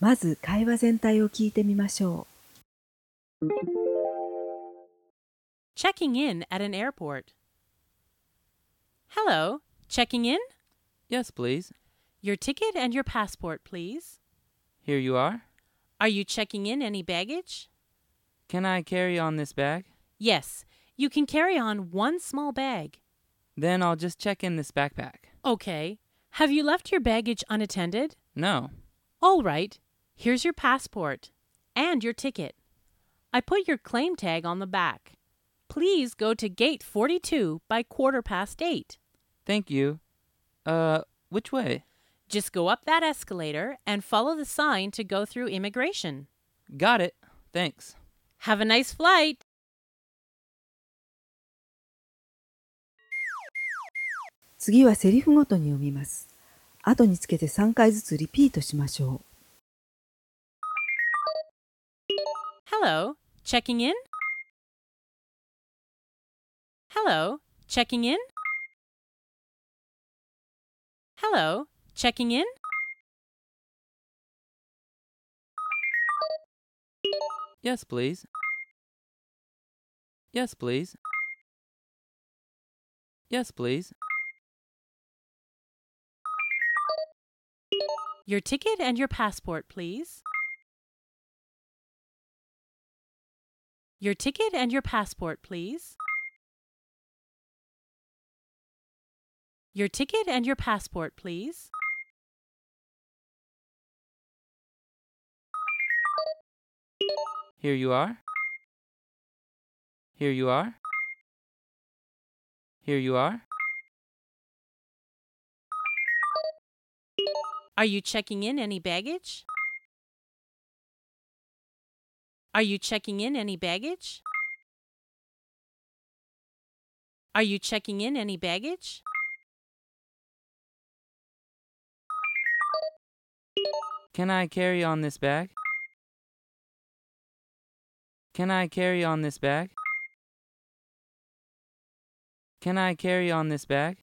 まず会話全体を聞いてみましょ Checking in at an airport. Hello, checking in? Yes, please. Your ticket and your passport, please. Here you are. Are you checking in any baggage? Can I carry on this bag? Yes, you can carry on one small bag. Then I'll just check in this backpack. Okay. Have you left your baggage unattended? No. All right. Here's your passport and your ticket. I put your claim tag on the back. Please go to gate 42 by quarter past 8. Thank you. Uh, which way? Just go up that escalator and follow the sign to go through immigration. Got it. Thanks. Have a nice flight. 次はセリフごとに読みます。後につけて3回ずつリピートしましょう。Hello, checking in? Hello, checking in? Hello, checking in? Yes, please. Yes, please. Yes, please. Your ticket and your passport, please. Your ticket and your passport, please. Your ticket and your passport, please. Here you are. Here you are. Here you are. Are you checking in any baggage? Are you checking in any baggage? Are you checking in any baggage? Can I carry on this bag? Can I carry on this bag? Can I carry on this bag?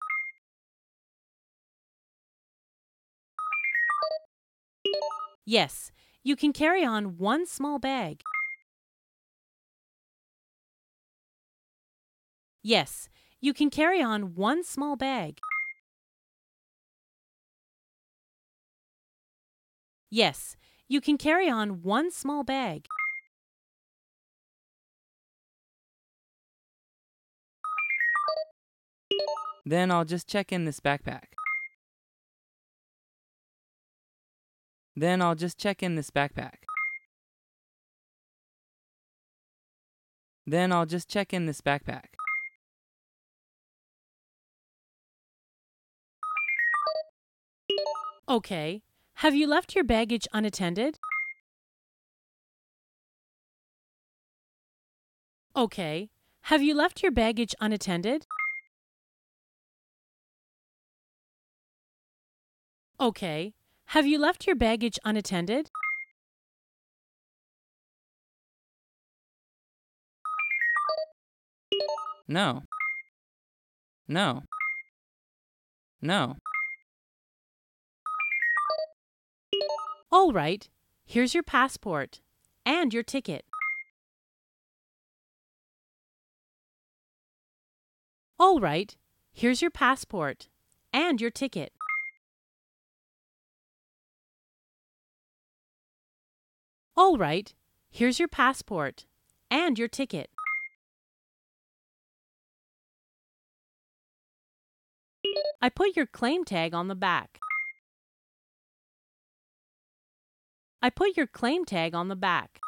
Yes, you can carry on one small bag. Yes, you can carry on one small bag. Yes, you can carry on one small bag. Then I'll just check in this backpack. Then I'll just check in this backpack. Then I'll just check in this backpack. Okay. Have you left your baggage unattended? Okay. Have you left your baggage unattended? Okay. Have you left your baggage unattended? No. No. No. All right. Here's your passport and your ticket. All right. Here's your passport and your ticket. All right. Here's your passport and your ticket. I put your claim tag on the back. I put your claim tag on the back.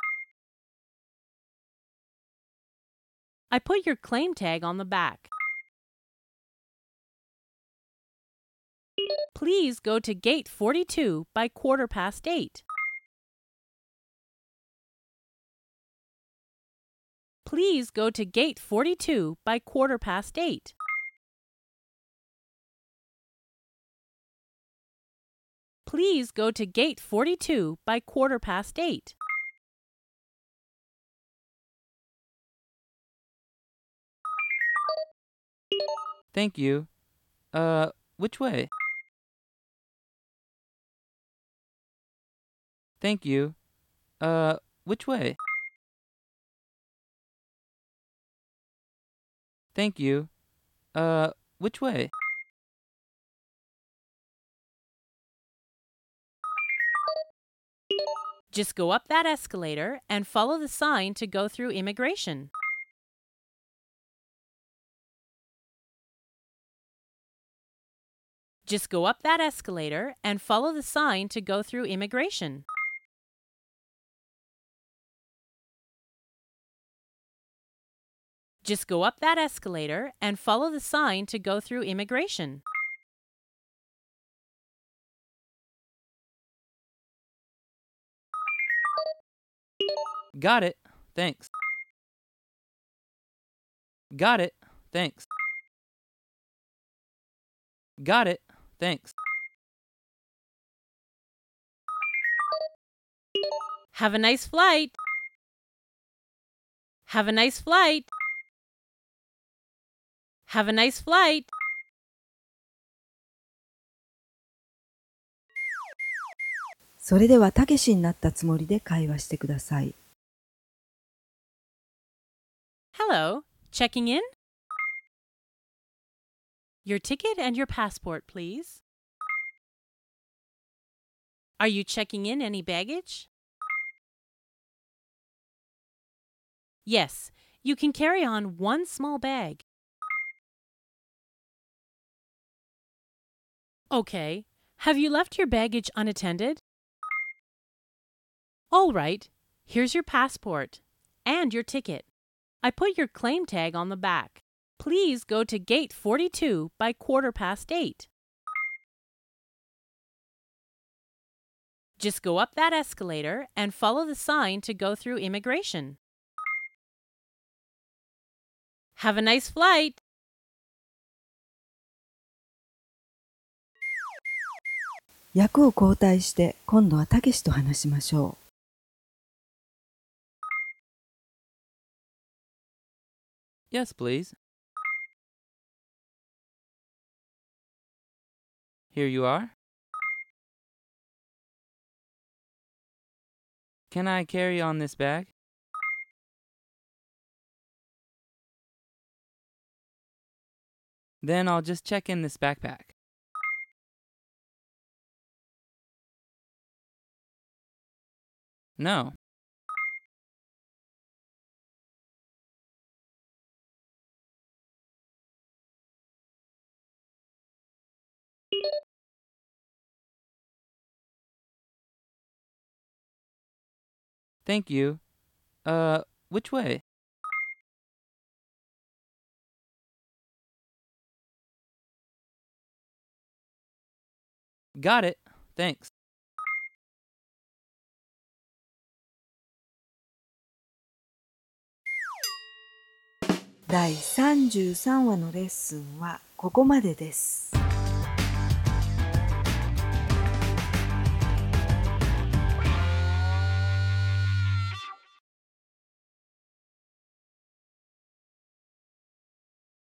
I put your claim tag on the back. Please go to gate 42 by quarter past 8. please go to gate 42 by quarter past 8. Please go to gate 42 by quarter past 8. Thank you. Uh, which way? Thank you. Uh, which way? Thank you. Uh, which way? Just go up that escalator and follow the sign to go through immigration. Just go up that escalator and follow the sign to go through immigration. Just go up that escalator and follow the sign to go through immigration. Got it. Thanks. Got it. Thanks. Got it. Thanks. Have a nice flight. Have a nice flight. Have a nice flight. それではたけしになったつもりで会話してください。Hello, checking in? Your ticket and your passport, please. Are you checking in any baggage? Yes, you can carry on one small bag. Okay, have you left your baggage unattended? All right, here's your passport and your ticket. I put your claim tag on the back. Please go to gate 42 by quarter past 8. Just go up that escalator and follow the sign to go through immigration. Have a nice flight. 役を交代して今度はたけしと話しましょう Yes, please. Here you are. Can I carry on this bag? Then I'll just check in this backpack. No. Thank you. Uh, which way? Got it. Thanks. 第33話のレッスンはここまでです。